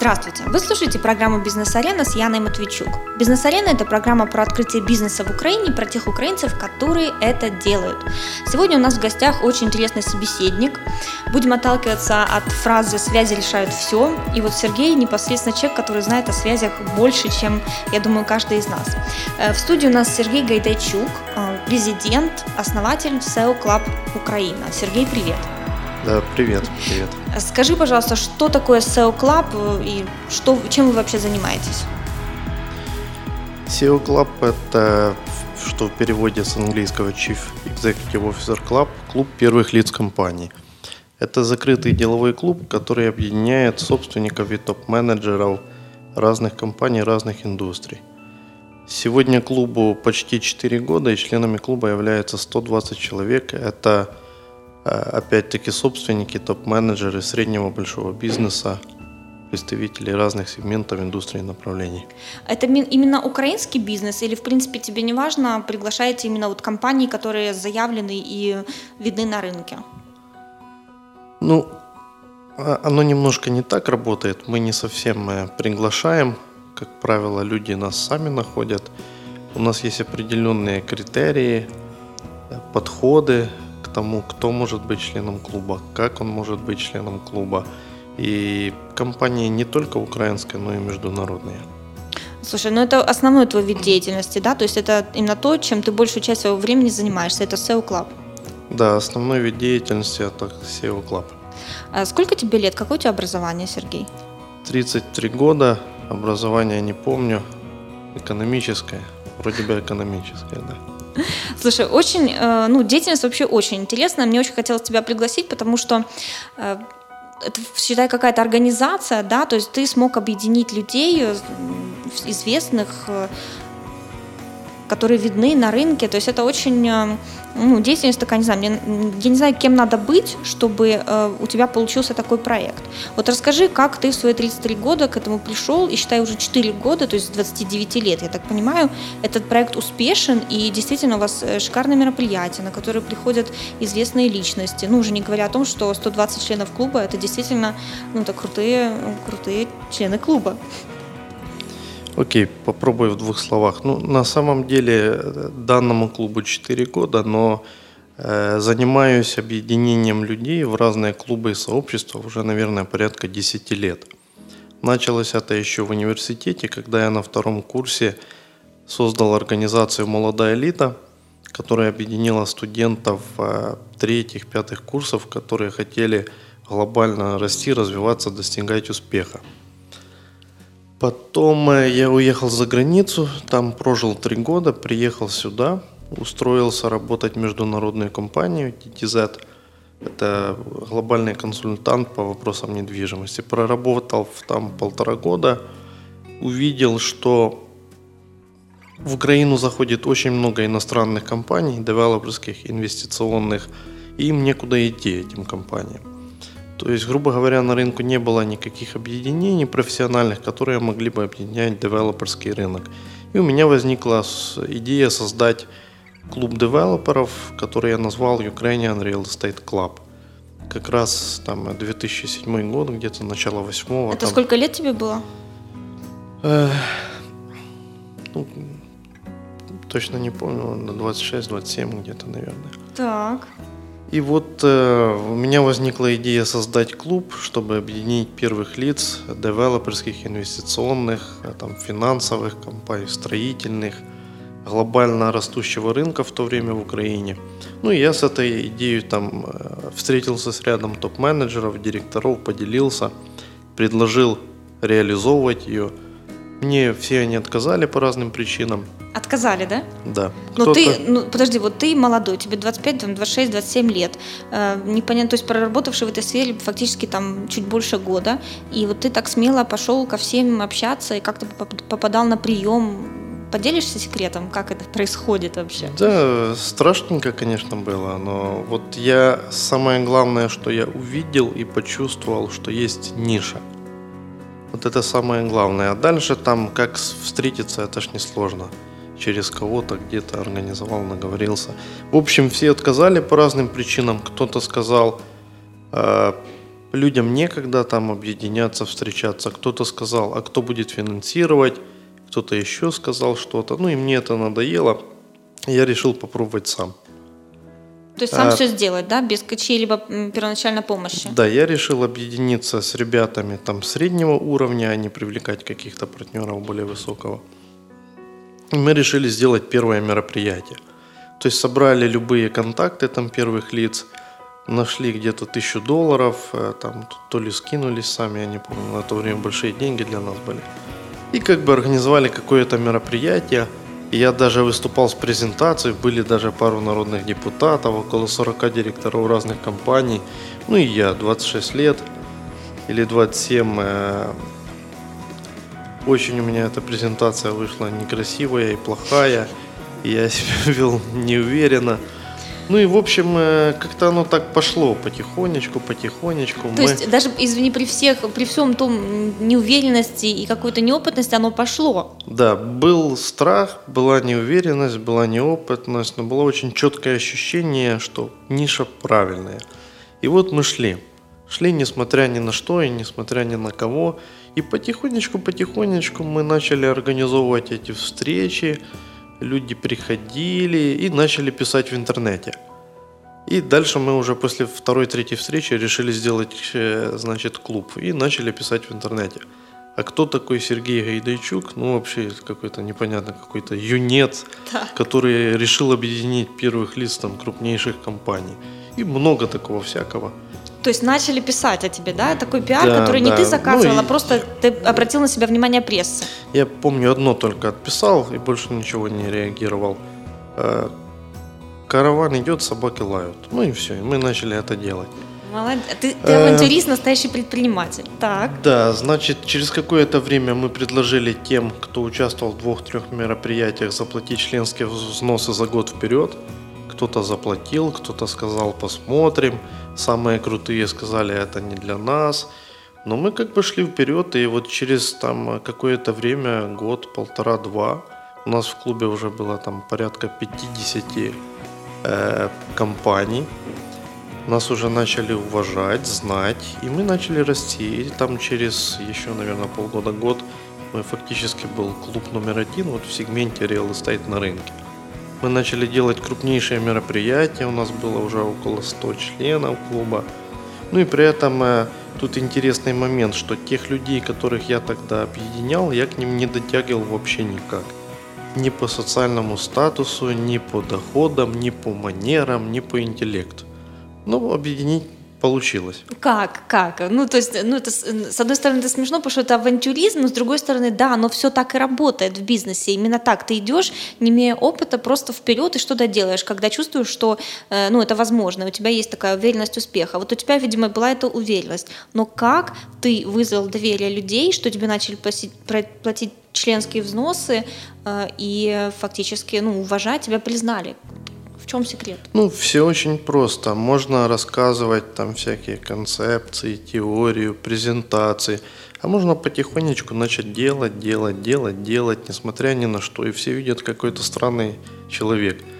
Здравствуйте! Вы слушаете программу «Бизнес-арена» с Яной Матвейчук. «Бизнес-арена» — это программа про открытие бизнеса в Украине, про тех украинцев, которые это делают. Сегодня у нас в гостях очень интересный собеседник. Будем отталкиваться от фразы «связи решают все». И вот Сергей непосредственно человек, который знает о связях больше, чем, я думаю, каждый из нас. Э, в студии у нас Сергей Гайдайчук, э, президент, основатель SEO Club Украина. Сергей, привет! Да, привет, привет. Скажи, пожалуйста, что такое SEO Club э, и что, чем вы вообще занимаетесь? SEO Club – это, что в переводе с английского Chief Executive Officer Club, клуб первых лиц компании. Это закрытый деловой клуб, который объединяет собственников и топ-менеджеров разных компаний, разных индустрий. Сегодня клубу почти 4 года, и членами клуба является 120 человек. Это опять-таки собственники, топ-менеджеры среднего большого бизнеса, представители разных сегментов индустрии и направлений. Это именно украинский бизнес или, в принципе, тебе не важно, приглашаете именно вот компании, которые заявлены и видны на рынке? Ну, а, оно немножко не так работает. Мы не совсем э, приглашаем. Как правило, люди нас сами находят. У нас есть определенные критерии, э, подходы, тому, кто может быть членом клуба, как он может быть членом клуба. И компании не только украинские, но и международные. Слушай, ну это основной твой вид деятельности, да? То есть это именно то, чем ты большую часть своего времени занимаешься, это SEO Club. Да, основной вид деятельности это SEO Club. А сколько тебе лет? Какое у тебя образование, Сергей? 33 года, образование не помню, экономическое, вроде бы экономическое, да. Слушай, очень, э, ну, деятельность вообще очень интересная. Мне очень хотелось тебя пригласить, потому что э, это, считай, какая-то организация, да, то есть ты смог объединить людей э, известных, которые видны на рынке. То есть это очень ну, деятельность такая, не знаю, мне, я не знаю, кем надо быть, чтобы э, у тебя получился такой проект. Вот расскажи, как ты в свои 33 года к этому пришел, и считай уже 4 года, то есть с 29 лет, я так понимаю, этот проект успешен, и действительно у вас э, шикарное мероприятие, на которое приходят известные личности. Ну, уже не говоря о том, что 120 членов клуба, это действительно, ну, это крутые, крутые члены клуба. Окей, попробую в двух словах. Ну, на самом деле данному клубу 4 года, но э, занимаюсь объединением людей в разные клубы и сообщества уже, наверное, порядка 10 лет. Началось это еще в университете, когда я на втором курсе создал организацию «Молодая элита», которая объединила студентов э, третьих, пятых курсов, которые хотели глобально расти, развиваться, достигать успеха. Потом э, я уехал за границу, там прожил три года, приехал сюда, устроился работать в международную компанию TTZ. Это глобальный консультант по вопросам недвижимости. Проработал там полтора года, увидел, что в Украину заходит очень много иностранных компаний, девелоперских, инвестиционных, и им некуда идти, этим компаниям. То есть, грубо говоря, на рынку не было никаких объединений профессиональных, которые могли бы объединять девелоперский рынок. И у меня возникла идея создать клуб девелоперов, который я назвал Ukrainian Real Estate Club. Как раз там 2007 год, где-то начало восьмого. Это там... сколько лет тебе было? Э, ну, точно не помню, на 26-27 где-то, наверное. Так. И вот э, у меня возникла идея создать клуб, чтобы объединить первых лиц девелоперских, инвестиционных, э, там, финансовых компаний, строительных, глобально растущего рынка в то время в Украине. Ну и я с этой идеей там э, встретился с рядом топ-менеджеров, директоров, поделился, предложил реализовывать ее. Мне все они отказали по разным причинам. Отказали, да? Да. Но ты, ну, подожди, вот ты молодой, тебе 25, 26, 27 лет, э, непонятно, то есть проработавший в этой сфере фактически там чуть больше года, и вот ты так смело пошел ко всем общаться и как-то попадал на прием. Поделишься секретом, как это происходит вообще? Да, страшненько, конечно, было, но вот я, самое главное, что я увидел и почувствовал, что есть ниша. Вот это самое главное. А дальше там, как встретиться, это ж несложно. сложно через кого-то где-то организовал, наговорился. В общем, все отказали по разным причинам. Кто-то сказал, э, людям некогда там объединяться, встречаться. Кто-то сказал, а кто будет финансировать, кто-то еще сказал что-то. Ну и мне это надоело. Я решил попробовать сам. То есть сам а, все сделать, да, без чьей-либо первоначальной помощи? Да, я решил объединиться с ребятами там среднего уровня, а не привлекать каких-то партнеров более высокого. И мы решили сделать первое мероприятие. То есть собрали любые контакты там первых лиц, нашли где-то тысячу долларов, э, там то ли скинулись сами, я не помню, на то время большие деньги для нас были. И как бы организовали какое-то мероприятие – я даже выступал с презентацией, были даже пару народных депутатов, около 40 директоров разных компаний. Ну и я, 26 лет или 27. Э, очень у меня эта презентация вышла некрасивая и плохая. И я себя вел неуверенно. Ну и, в общем, э, как-то оно так пошло потихонечку, потихонечку. То мы... есть даже, извини, при всех, при всем том неуверенности и какой-то неопытности оно пошло? Да, был страх, была неуверенность, была неопытность, но было очень четкое ощущение, что ниша правильная. И вот мы шли. Шли, несмотря ни на что и несмотря ни на кого. И потихонечку-потихонечку мы начали организовывать эти встречи, люди приходили и начали писать в интернете. И дальше мы уже после второй, третьей встречи решили сделать, э, значит, клуб. И начали писать в интернете. А кто такой Сергей Гайдайчук? Ну, вообще какой-то непонятно, какой-то юнец, да. который решил объединить первых лиц там крупнейших компаний. И много такого всякого. То есть начали писать о тебе, да? Такой пиар, да, который да. не ты заказывал, ну, а просто ты обратил на себя внимание прессы. Я помню одно только отписал и больше ничего не реагировал. Э, караван идет, собаки лают. Ну и все, и мы начали это делать. Молодец. Ты, ты авантюрист, настоящий предприниматель. Так. Да, значит, через какое-то время мы предложили тем, кто участвовал в двух-трех мероприятиях, заплатить членские взносы за год вперед. Кто-то заплатил, кто-то сказал, посмотрим самые крутые сказали, это не для нас. Но мы как бы шли вперед, и вот через там какое-то время, год, полтора, два, у нас в клубе уже было там порядка 50 э, компаний. Нас уже начали уважать, знать, и мы начали расти. И там через еще, наверное, полгода, год мы фактически был клуб номер один вот в сегменте real estate на рынке. Мы начали делать крупнейшие мероприятия, у нас было уже около 100 членов клуба. Ну и при этом э, тут интересный момент, что тех людей, которых я тогда объединял, я к ним не дотягивал вообще никак. Ни по социальному статусу, ни по доходам, ни по манерам, ни по интеллекту. Но объединить получилось. Как? Как? Ну, то есть, ну, это, с одной стороны, это смешно, потому что это авантюризм, но с другой стороны, да, но все так и работает в бизнесе. Именно так. Ты идешь, не имея опыта, просто вперед и что-то делаешь, когда чувствуешь, что, э, ну, это возможно, у тебя есть такая уверенность успеха. Вот у тебя, видимо, была эта уверенность. Но как ты вызвал доверие людей, что тебе начали платить, платить членские взносы э, и фактически, ну, уважать тебя признали? Чем секрет? Ну, все очень просто. Можно рассказывать там всякие концепции, теорию, презентации. А можно потихонечку начать делать, делать, делать, делать, несмотря ни на что. И все видят какой-то странный человек –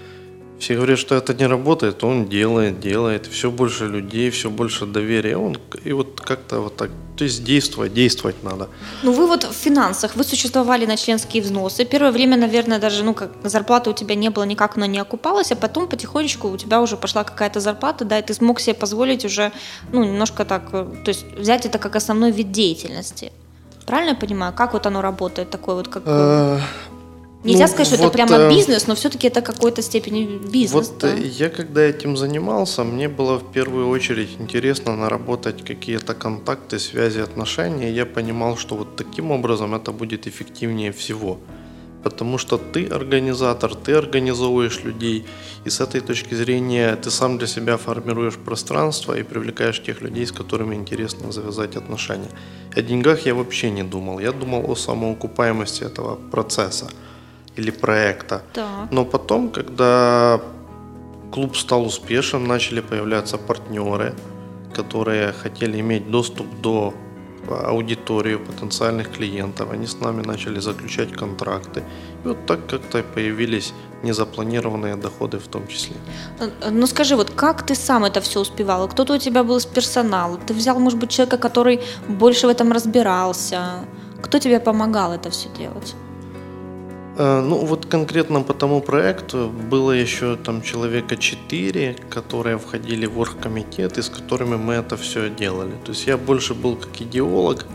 все говорят, что это не работает, он делает, делает, все больше людей, все больше доверия. Он, и вот как-то вот так, то есть действовать, действовать надо. Ну вы вот в финансах, вы существовали на членские взносы. Первое время, наверное, даже ну, как зарплаты у тебя не было никак, но не окупалась, а потом потихонечку у тебя уже пошла какая-то зарплата, да, и ты смог себе позволить уже, ну, немножко так, э, то есть взять это как основной вид деятельности. Правильно я понимаю? Как вот оно работает, такой вот как... Э, Нельзя ну, сказать, что вот, это прямо э, бизнес, но все-таки это какой-то степени бизнес. Вот да? я когда этим занимался, мне было в первую очередь интересно наработать какие-то контакты, связи, отношения. Я понимал, что вот таким образом это будет эффективнее всего. Потому что ты организатор, ты организовываешь людей, и с этой точки зрения ты сам для себя формируешь пространство и привлекаешь тех людей, с которыми интересно завязать отношения. О деньгах я вообще не думал, я думал о самоокупаемости этого процесса или проекта. Да. Но потом, когда клуб стал успешен, начали появляться партнеры, которые хотели иметь доступ до аудиторию потенциальных клиентов, они с нами начали заключать контракты. И вот так как-то появились незапланированные доходы в том числе. Ну скажи, вот как ты сам это все успевал? Кто-то у тебя был из персонала? Ты взял, может быть, человека, который больше в этом разбирался? Кто тебе помогал это все делать? Э, ну вот конкретно по тому проекту было еще там человека четыре, которые входили в оргкомитет, и с которыми мы это все делали. То есть я больше был как идеолог,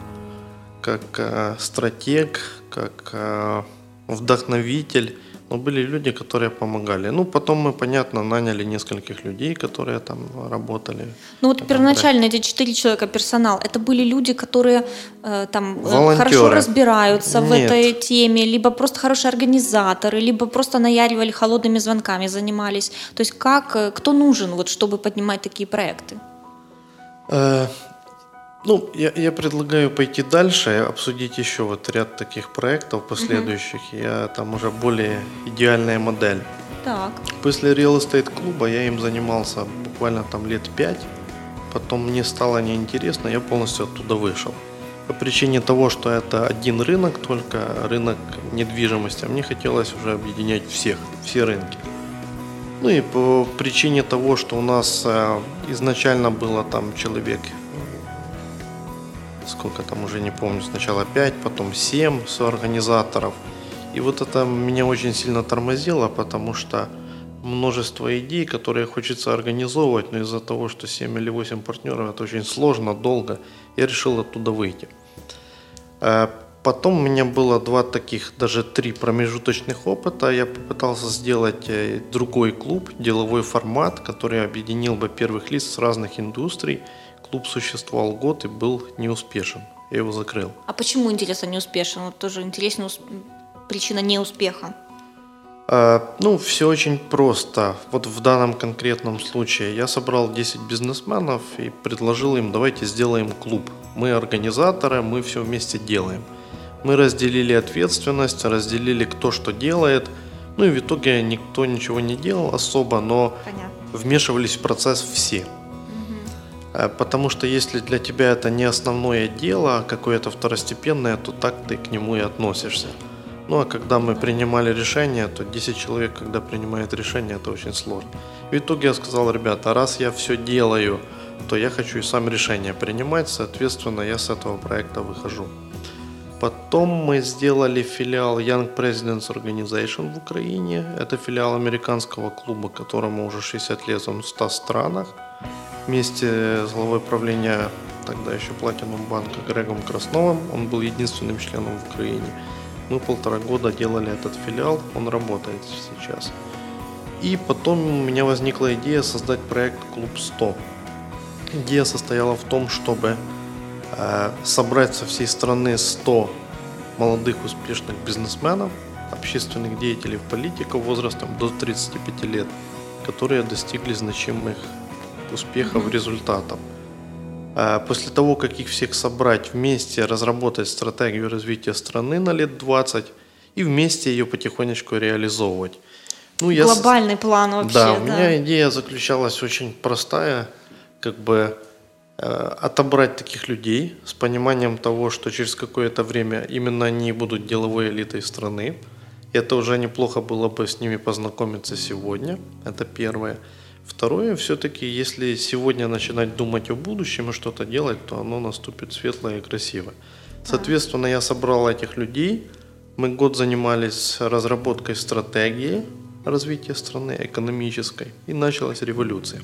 как э, стратег, как э, вдохновитель но были люди, которые помогали. Ну, потом мы, понятно, наняли нескольких людей, которые там работали. Ну, вот первоначально эти четыре человека персонал, это были люди, которые э, там э, Волонтеры. хорошо разбираются Нет. в этой теме, либо просто хорошие организаторы, либо просто наяривали холодными звонками, занимались. То есть как, э, кто нужен, вот, чтобы поднимать такие проекты? Ну, я, я предлагаю пойти дальше, обсудить еще вот ряд таких проектов последующих. Угу. Я там уже более идеальная модель. Так. После Real Estate клуба я им занимался буквально там лет пять. Потом мне стало неинтересно, я полностью оттуда вышел. По причине того, что это один рынок, только рынок недвижимости, а мне хотелось уже объединять всех, все рынки. Ну и по причине того, что у нас э, изначально было там человек сколько там уже не помню, сначала 5, потом 7 соорганизаторов. И вот это меня очень сильно тормозило, потому что множество идей, которые хочется организовывать, но из-за того, что 7 или 8 партнеров, это очень сложно, долго, я решил оттуда выйти. Э, потом у меня было два таких, даже три промежуточных опыта. Я попытался сделать э, другой клуб, деловой формат, который объединил бы первых лиц с разных индустрий – клуб существовал год и был неуспешен. Я его закрыл. А почему, интересно, не успешен? Вот тоже интересная причина неуспеха. А, ну, все очень просто. Вот в данном конкретном случае я собрал 10 бизнесменов и предложил им, давайте сделаем клуб. Мы организаторы, мы все вместе делаем. Мы разделили ответственность, разделили кто что делает. Ну и в итоге никто ничего не делал особо, но Понятно. вмешивались в процесс все. Э, потому что если для тебя это не основное дело, а какое-то второстепенное, то так ты к нему и относишься. Ну а когда мы принимали решение, то 10 человек, когда принимает решение, это очень сложно. В итоге я сказал, ребята, раз я все делаю, то я хочу и сам решение принимать, соответственно, я с этого проекта выхожу. Потом мы сделали филиал Young Presidents Organization в Украине. Это филиал американского клуба, которому уже 60 лет, он в 100 странах вместе с главой правления тогда еще Platinum банка Грегом Красновым. Он был единственным членом в Украине. Мы полтора года делали этот филиал, он работает сейчас. И потом у меня возникла идея создать проект Клуб 100. Идея состояла в том, чтобы э, собрать со всей страны 100 молодых успешных бизнесменов, общественных деятелей, политиков возрастом до 35 лет, которые достигли значимых успехов, результатов. А после того, как их всех собрать вместе, разработать стратегию развития страны на лет 20 и вместе ее потихонечку реализовывать. Ну, я Глобальный план вообще. Да, у да. меня идея заключалась очень простая, как бы э, отобрать таких людей с пониманием того, что через какое-то время именно они будут деловой элитой страны. И это уже неплохо было бы с ними познакомиться сегодня. Это первое. Второе, все-таки, если сегодня начинать думать о будущем и что-то делать, то оно наступит светлое и красивое. Соответственно, я собрал этих людей. Мы год занимались разработкой стратегии развития страны экономической, и началась революция.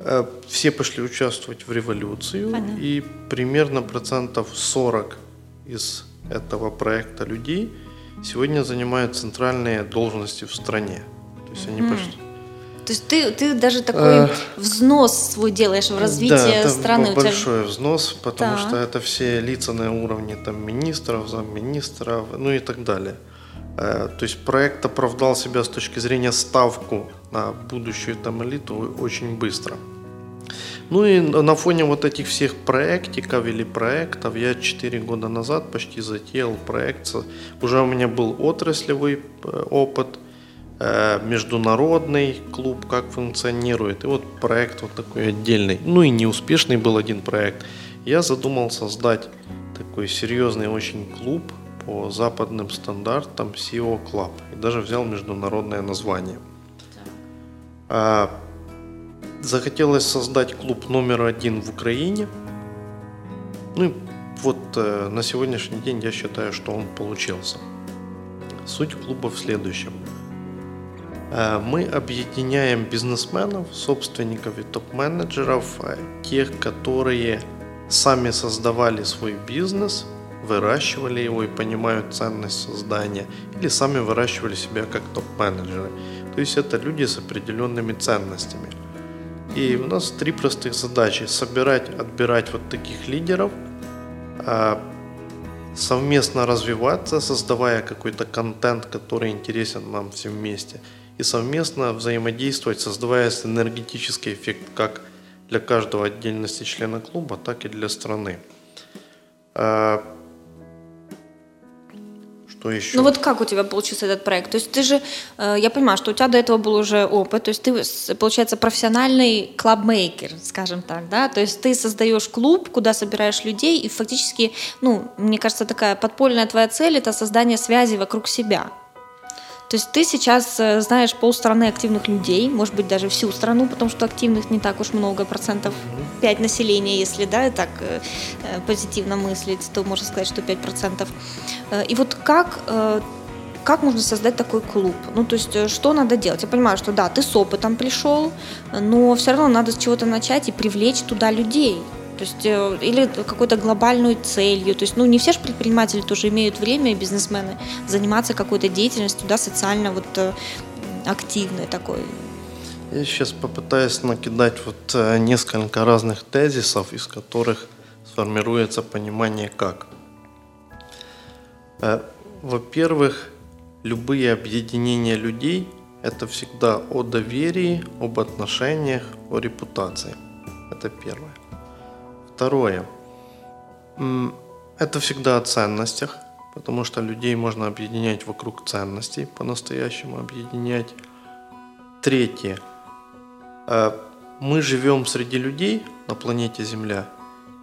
Э, все пошли участвовать в революцию, Понятно. и примерно процентов 40 из этого проекта людей сегодня занимают центральные должности в стране. То есть они пошли то есть ты, ты даже такой а, взнос свой делаешь в развитие да, страны. это большой взнос, потому да. что это все лица на уровне там, министров, замминистров, ну и так далее. Э, то есть проект оправдал себя с точки зрения ставку на будущую там элиту очень быстро. Ну и на фоне вот этих всех проектиков или проектов я 4 года назад почти затеял проект. Уже у меня был отраслевый э, опыт – международный клуб, как функционирует. И вот проект вот такой отдельный. Ну и неуспешный был один проект. Я задумал создать такой серьезный очень клуб по западным стандартам SEO Club. И даже взял международное название. А, захотелось создать клуб номер один в Украине. Ну и вот э, на сегодняшний день я считаю, что он получился. Суть клуба в следующем. Э, мы объединяем бизнесменов, собственников и топ-менеджеров, э, тех, которые сами создавали свой бизнес, выращивали его и понимают ценность создания, или сами выращивали себя как топ-менеджеры. То есть это люди с определенными ценностями. И у нас три простых задачи. Собирать, отбирать вот таких лидеров, а, совместно развиваться, создавая какой-то контент, который интересен нам всем вместе, и совместно взаимодействовать, создавая энергетический эффект как для каждого отдельности члена клуба, так и для страны. А, что еще? Ну вот как у тебя получился этот проект? То есть ты же, э, я понимаю, что у тебя до этого был уже опыт, то есть ты, получается, профессиональный клабмейкер, скажем так, да? То есть ты создаешь клуб, куда собираешь людей, и фактически, ну, мне кажется, такая подпольная твоя цель – это создание связи вокруг себя. То есть ты сейчас э, знаешь полстраны активных людей, может быть, даже всю страну, потому что активных не так уж много, процентов 5 населения, если да, так э, э, позитивно мыслить, то можно сказать, что 5 процентов. И вот как как можно создать такой клуб? Ну, то есть, что надо делать? Я понимаю, что да, ты с опытом пришел, но все равно надо с чего-то начать и привлечь туда людей. То есть, э, или какой-то глобальной целью. То есть, ну, не все же предприниматели тоже имеют время, и бизнесмены, заниматься какой-то деятельностью, да, социально вот э, активной такой. Я сейчас попытаюсь накидать вот э, несколько разных тезисов, из которых сформируется понимание как. Во-первых, любые объединения людей – это всегда о доверии, об отношениях, о репутации. Это первое. Второе. Это всегда о ценностях, потому что людей можно объединять вокруг ценностей, по-настоящему объединять. Третье. Э, мы живем среди людей на планете Земля,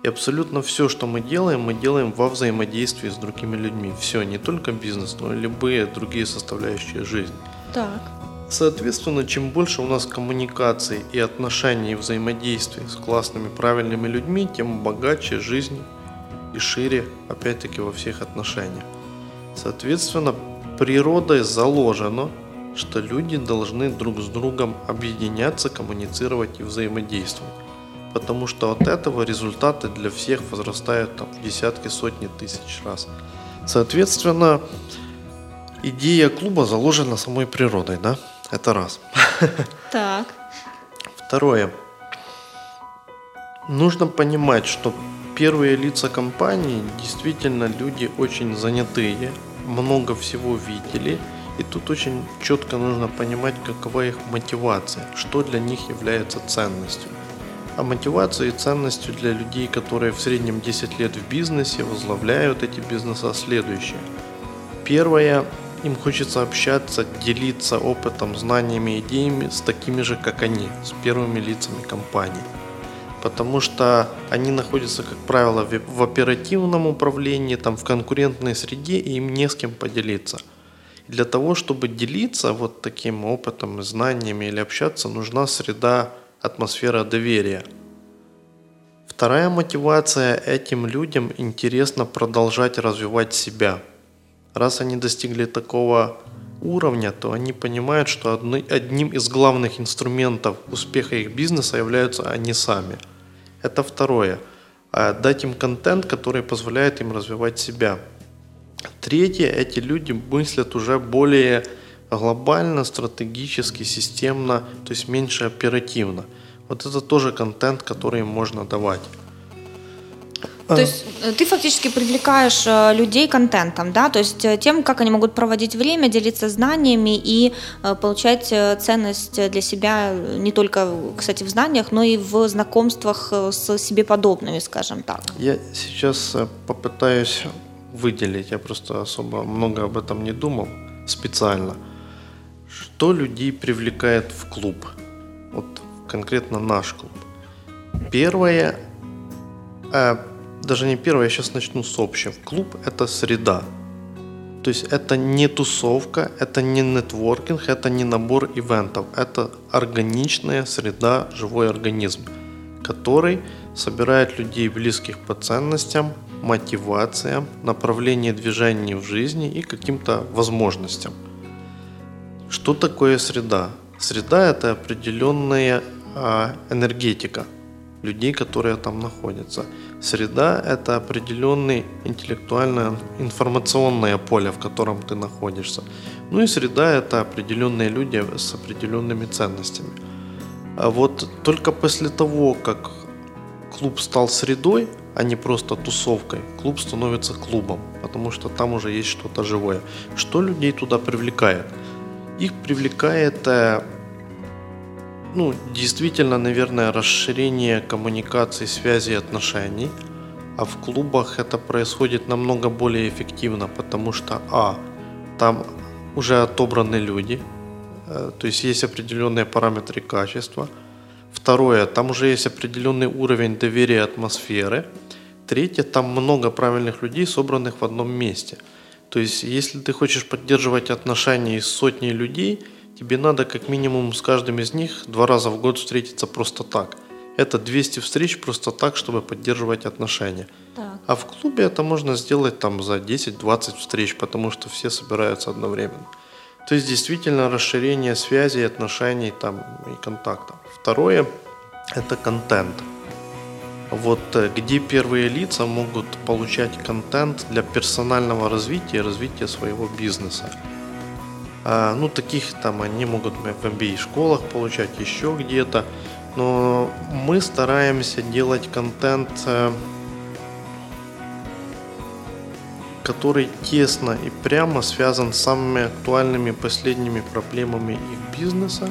и абсолютно все, что мы делаем, мы делаем во взаимодействии с другими людьми. Все, не только бизнес, но и любые другие составляющие жизни. Так. Соответственно, чем больше у нас коммуникаций и отношений и взаимодействий с классными, правильными людьми, тем богаче жизнь и шире, опять-таки, во всех отношениях. Соответственно, природой заложено, что люди должны друг с другом объединяться, коммуницировать и взаимодействовать. Потому что от этого результаты для всех возрастают там, в десятки, сотни тысяч раз. Соответственно, идея клуба заложена самой природой, да? Это раз. Так. Второе. Нужно понимать, что первые лица компании действительно люди очень занятые, много всего видели, и тут очень четко нужно понимать, какова их мотивация, что для них является ценностью. А мотивацией и ценностью для людей, которые в среднем 10 лет в бизнесе, возглавляют эти бизнеса, следующее. Первое им хочется общаться, делиться опытом, знаниями, идеями с такими же, как они, с первыми лицами компании. Потому что они находятся, как правило, в оперативном управлении, там, в конкурентной среде, и им не с кем поделиться. И для того, чтобы делиться вот таким опытом, знаниями или общаться, нужна среда, атмосфера доверия. Вторая мотивация этим людям интересно продолжать развивать себя – Раз они достигли такого уровня, то они понимают, что одним из главных инструментов успеха их бизнеса являются они сами. Это второе. А дать им контент, который позволяет им развивать себя. Третье, эти люди мыслят уже более глобально, стратегически, системно, то есть меньше оперативно. Вот это тоже контент, который им можно давать. То а. есть э, ты фактически привлекаешь э, людей контентом, да, то есть э, тем, как они могут проводить время, делиться знаниями и получать ценность для себя не только, кстати, в знаниях, но и в знакомствах с себе подобными, скажем так. Я сейчас попытаюсь выделить, я просто особо много об этом не думал специально. Что людей привлекает в клуб? Вот конкретно наш клуб. Первое даже не первое, я сейчас начну с общего. Клуб – это среда. То есть это не тусовка, это не нетворкинг, это не набор ивентов. Это органичная среда, живой организм, который собирает людей близких по ценностям, мотивациям, направлению движения в жизни и каким-то возможностям. Что такое среда? Среда – это определенная а, энергетика людей, которые там находятся. Среда – это определенное интеллектуальное информационное поле, в котором ты находишься. Ну и среда – это определенные люди с определенными ценностями. А вот только после того, как клуб стал средой, а не просто тусовкой, клуб становится клубом, потому что там уже есть что-то живое. Что людей туда привлекает? Их привлекает э, ну, действительно, наверное, расширение коммуникации, связи и отношений. А в клубах это происходит намного более эффективно, потому что, а, там уже отобраны люди, э, то есть есть определенные параметры качества. Второе, там уже есть определенный уровень доверия атмосферы. Третье, там много правильных людей, собранных в одном месте. То есть, если ты хочешь поддерживать отношения с сотней людей – тебе надо как минимум с каждым из них два раза в год встретиться просто так. Это 200 встреч просто так, чтобы поддерживать отношения. Так. А в клубе это можно сделать там за 10-20 встреч, потому что все собираются одновременно. То есть действительно расширение связей, отношений там, и контактов. Второе – это контент. Вот э, где первые лица могут получать контент для персонального развития и развития своего бизнеса. А, ну, таких там они могут в MBA-школах получать, еще где-то. Но мы стараемся делать контент, э, который тесно и прямо связан с самыми актуальными последними проблемами их бизнеса,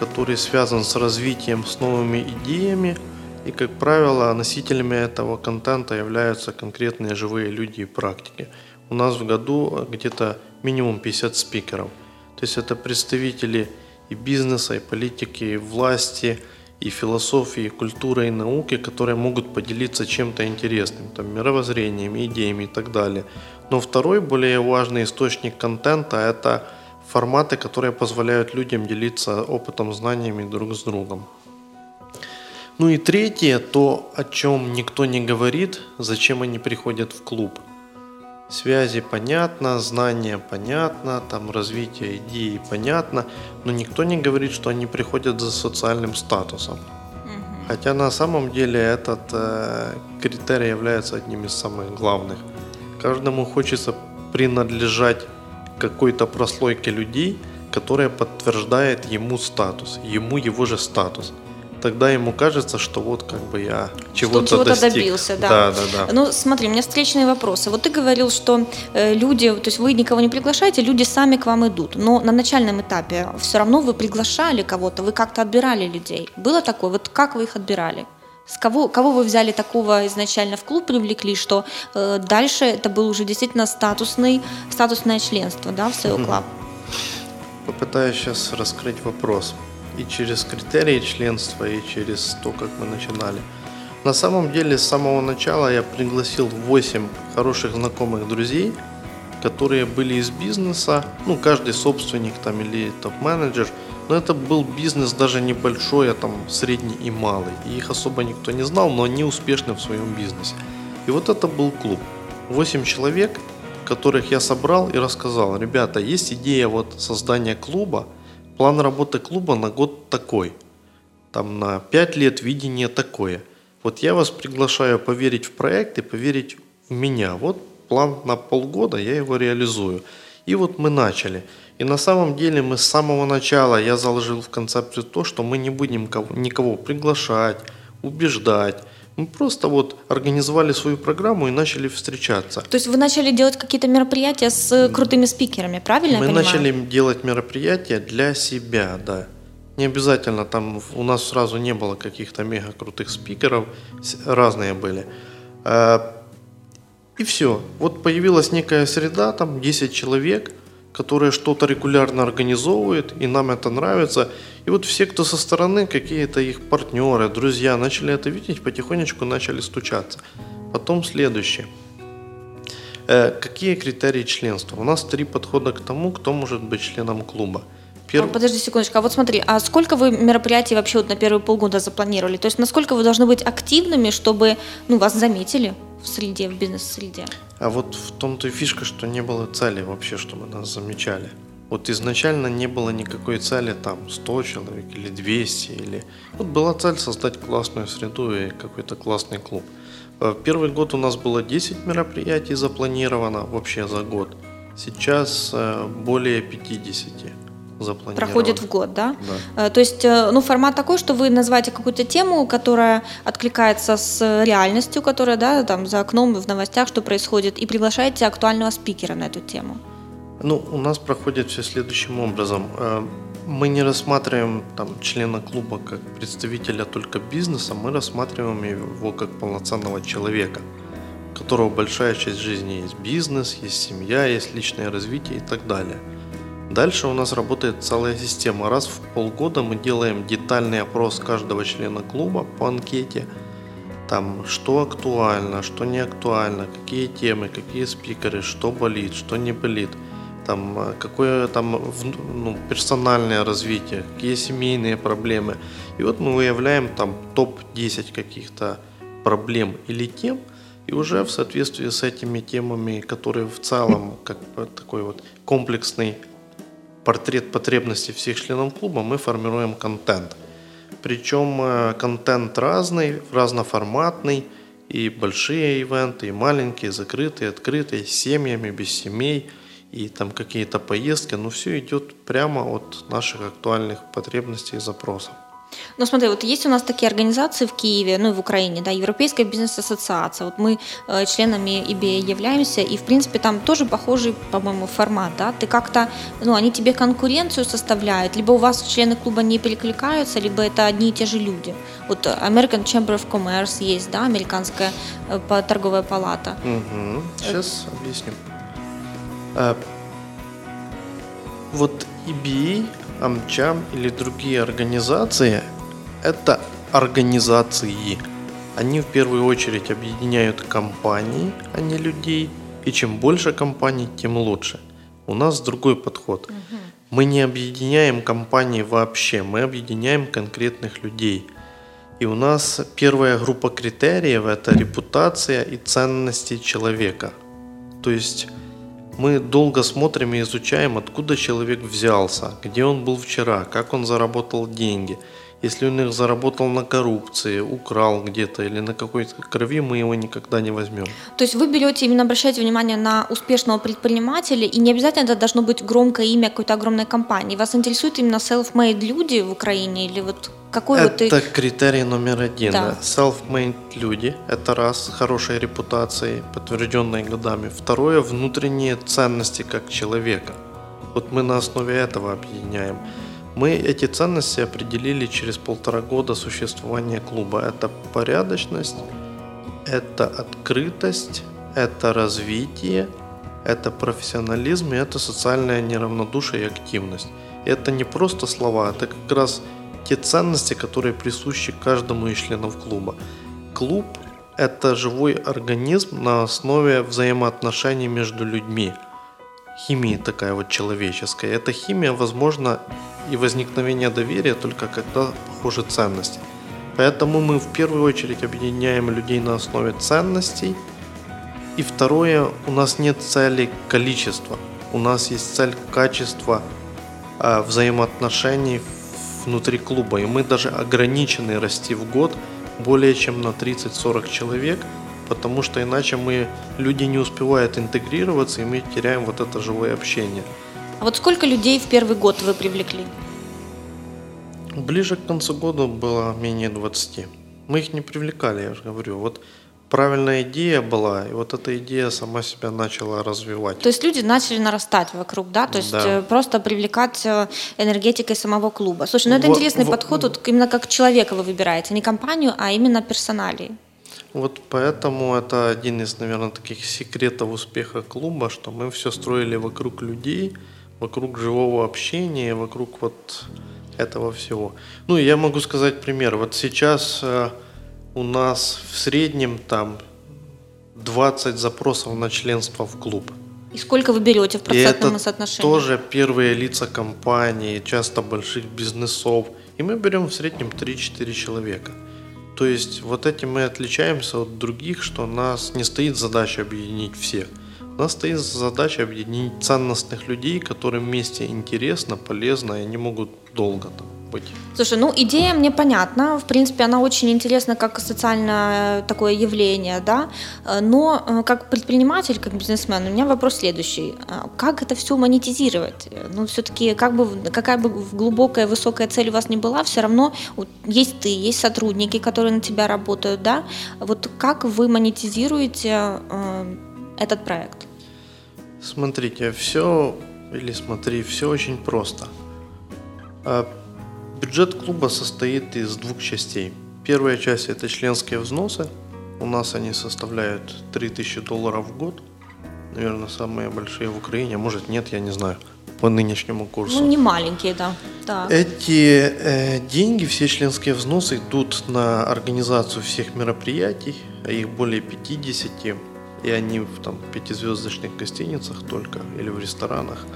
который связан с развитием, с новыми идеями. И, как правило, носителями этого контента являются конкретные живые люди и практики. У нас в году где-то минимум 50 спикеров. То есть это представители и бизнеса, и политики, и власти, и философии, и культуры, и науки, которые могут поделиться чем-то интересным, там, мировоззрением, идеями и так далее. Но второй, более важный источник контента – это форматы, которые позволяют людям делиться опытом, знаниями друг с другом. Ну и третье, то, о чем никто не говорит, зачем они приходят в клуб – Связи понятно, знания понятно, там развитие идеи понятно, но никто не говорит, что они приходят за социальным статусом. Хотя на самом деле этот э, критерий является одним из самых главных. Каждому хочется принадлежать какой-то прослойке людей, которая подтверждает ему статус, ему его же статус тогда ему кажется, что вот как бы я чего-то, чего достиг. добился, да. Да, да, да. Ну, смотри, у меня встречные вопросы. Вот ты говорил, что э, люди, то есть вы никого не приглашаете, люди сами к вам идут. Но на начальном этапе все равно вы приглашали кого-то, вы как-то отбирали людей. Было такое? Вот как вы их отбирали? С кого, кого вы взяли такого изначально в клуб, привлекли, что э, дальше это был уже действительно статусный, статусное членство да, в SEO Club? Попытаюсь сейчас раскрыть вопрос и через критерии членства, и через то, как мы начинали. На самом деле, с самого начала я пригласил 8 хороших знакомых друзей, которые были из бизнеса, ну, каждый собственник там или топ-менеджер, но это был бизнес даже небольшой, а там средний и малый. И их особо никто не знал, но они успешны в своем бизнесе. И вот это был клуб. 8 человек, которых я собрал и рассказал, ребята, есть идея вот создания клуба, План работы клуба на год такой. Там на 5 лет видение такое. Вот я вас приглашаю поверить в проект и поверить в меня. Вот план на полгода, я его реализую. И вот мы начали. И на самом деле мы с самого начала, я заложил в концепцию то, что мы не будем никого приглашать, убеждать, мы просто вот организовали свою программу и начали встречаться. То есть вы начали делать какие-то мероприятия с крутыми спикерами, правильно Мы начали делать мероприятия для себя, да. Не обязательно там у нас сразу не было каких-то мега крутых спикеров, разные были. А, и все. Вот появилась некая среда, там 10 человек, которые что-то регулярно организовывают, и нам это нравится. И вот все, кто со стороны, какие-то их партнеры, друзья, начали это видеть, потихонечку начали стучаться. Потом следующее. Э, какие критерии членства? У нас три подхода к тому, кто может быть членом клуба. Перв... Подожди секундочку, а вот смотри, а сколько вы мероприятий вообще вот на первые полгода запланировали? То есть насколько вы должны быть активными, чтобы ну, вас заметили в среде, в бизнес-среде? А вот в том-то и фишка, что не было цели вообще, чтобы нас замечали. Вот изначально не было никакой цели там 100 человек или 200 или... Вот была цель создать классную среду и какой-то классный клуб. Э, первый год у нас было 10 мероприятий запланировано вообще за год. Сейчас э, более 50 запланировано. Проходит в год, да? Да. Э, то есть, ну, формат такой, что вы называете какую-то тему, которая откликается с реальностью, которая, да, там за окном в новостях, что происходит, и приглашаете актуального спикера на эту тему. Ну, у нас проходит все следующим образом. Мы не рассматриваем там, члена клуба как представителя только бизнеса, мы рассматриваем его как полноценного человека, у которого большая часть жизни есть бизнес, есть семья, есть личное развитие и так далее. Дальше у нас работает целая система. Раз в полгода мы делаем детальный опрос каждого члена клуба по анкете. Там, что актуально, что не актуально, какие темы, какие спикеры, что болит, что не болит – там, а, какое там ну, персональное развитие, какие семейные проблемы. И вот мы выявляем там топ-10 каких-то проблем или тем, и уже в соответствии с этими темами, которые в целом как такой вот комплексный портрет потребностей всех членов клуба, мы формируем контент. Причем э, контент разный, разноформатный, и большие ивенты, и маленькие, закрытые, открытые, с семьями, без семей – и там какие-то поездки, но все идет прямо от наших актуальных потребностей и запросов. Ну, смотри, вот есть у нас такие организации в Киеве, ну и в Украине, да, Европейская бизнес-ассоциация. Вот мы э, членами EBA являемся, и, в принципе, там тоже похожий, по-моему, формат, да. Ты как-то, ну, они тебе конкуренцию составляют, либо у вас члены клуба не перекликаются, либо это одни и те же люди. Вот American Chamber of Commerce есть, да, американская э, торговая палата. Угу. Сейчас объясню. А, вот EBA, Амчам или другие организации – это организации. Они в первую очередь объединяют компании, а не людей. И чем больше компаний, тем лучше. У нас другой подход. Мы не объединяем компании вообще, мы объединяем конкретных людей. И у нас первая группа критериев – это репутация и ценности человека. То есть мы долго смотрим и изучаем, откуда человек взялся, где он был вчера, как он заработал деньги. Если он их заработал на коррупции, украл где-то или на какой-то крови, мы его никогда не возьмем. То есть вы берете, именно обращаете внимание на успешного предпринимателя, и не обязательно это должно быть громкое имя какой-то огромной компании. Вас интересуют именно self-made люди в Украине или вот какой это вот ты... критерий номер один. Да. Self-made люди – это раз, хорошей репутацией, подтвержденной годами. Второе – внутренние ценности как человека. Вот мы на основе этого объединяем. Мы эти ценности определили через полтора года существования клуба. Это порядочность, это открытость, это развитие, это профессионализм и это социальное неравнодушие и активность. И это не просто слова, это как раз те ценности, которые присущи каждому из членов клуба. Клуб – это живой организм на основе взаимоотношений между людьми. Химия такая вот человеческая. Эта химия возможна и возникновение доверия только когда похожи ценности. Поэтому мы в первую очередь объединяем людей на основе ценностей. И второе, у нас нет цели количества. У нас есть цель качества э, взаимоотношений внутри клуба. И мы даже ограничены расти в год более чем на 30-40 человек, потому что иначе мы, люди не успевают интегрироваться, и мы теряем вот это живое общение. А вот сколько людей в первый год вы привлекли? Ближе к концу года было менее 20. Мы их не привлекали, я же говорю. Вот правильная идея была, и вот эта идея сама себя начала развивать. То есть люди начали нарастать вокруг, да? То есть да. Э, просто привлекать э, энергетикой самого клуба. Слушай, ну это в, интересный в, подход, вот именно как человека вы выбираете, не компанию, а именно персоналии. Вот поэтому это один из, наверное, таких секретов успеха клуба, что мы все строили вокруг людей, вокруг живого общения, вокруг вот этого всего. Ну, я могу сказать пример. Вот сейчас э, у нас в среднем там 20 запросов на членство в клуб. И сколько вы берете в процентном и это соотношении? тоже первые лица компании, часто больших бизнесов. И мы берем в среднем 3-4 человека. То есть вот этим мы отличаемся от других, что у нас не стоит задача объединить всех. У нас стоит задача объединить ценностных людей, которым вместе интересно, полезно, и они могут долго там быть. Слушай, ну идея мне понятна, в принципе, она очень интересна как социальное такое явление, да, но э, как предприниматель, как бизнесмен, у меня вопрос следующий. Как это все монетизировать? Ну, все-таки, как бы, какая бы глубокая, высокая цель у вас не была, все равно есть ты, есть сотрудники, которые на тебя работают, да, вот как вы монетизируете э, этот проект? Смотрите, все, или смотри, все очень просто. Бюджет клуба состоит из двух частей. Первая часть – это членские взносы. У нас они составляют 3000 долларов в год. Наверное, самые большие в Украине. Может, нет, я не знаю по нынешнему курсу. Ну, не маленькие, да. да. Эти э, деньги, все членские взносы идут на организацию всех мероприятий, а их более 50, и они в там, пятизвездочных гостиницах только или в ресторанах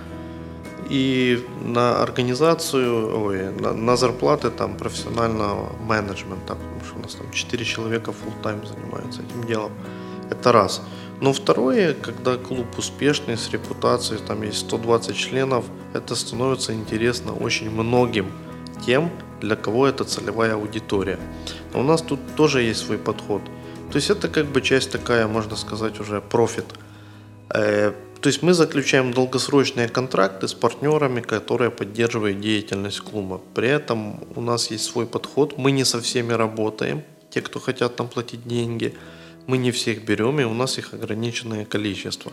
и на организацию, ой, на, на зарплаты там профессионального менеджмента, потому что у нас там 4 человека full time занимаются этим делом. Это раз. Но второе, когда клуб успешный, с репутацией, там есть 120 членов, это становится интересно очень многим тем, для кого это целевая аудитория. Но у нас тут тоже есть свой подход. То есть это как бы часть такая, можно сказать, уже профит. То есть мы заключаем долгосрочные контракты с партнерами, которые поддерживают деятельность клуба. При этом у нас есть свой подход, мы не со всеми работаем, те, кто хотят нам платить деньги, мы не всех берем, и у нас их ограниченное количество.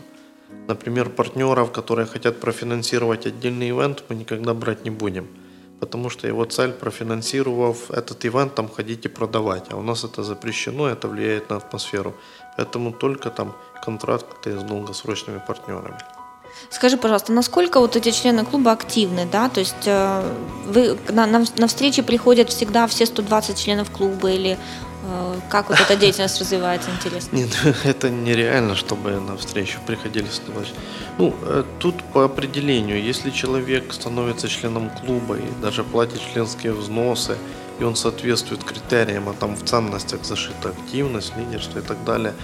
Например, партнеров, которые хотят профинансировать отдельный ивент, мы никогда брать не будем – потому что его цель, профинансировав этот ивент, там ходить и продавать. А у нас это запрещено, это влияет на атмосферу. Поэтому только там контракты с долгосрочными партнерами. Скажи, пожалуйста, насколько вот эти члены клуба активны, да? То есть э, вы на, на, на встречи приходят всегда все 120 членов клуба или Э, как вот эта деятельность развивается, интересно? Нет, это нереально, чтобы на встречу приходили студенты. Ну, э, тут по определению, если человек становится членом клуба и даже платит членские взносы, и он соответствует критериям, а там в ценностях зашита активность, лидерство и так далее,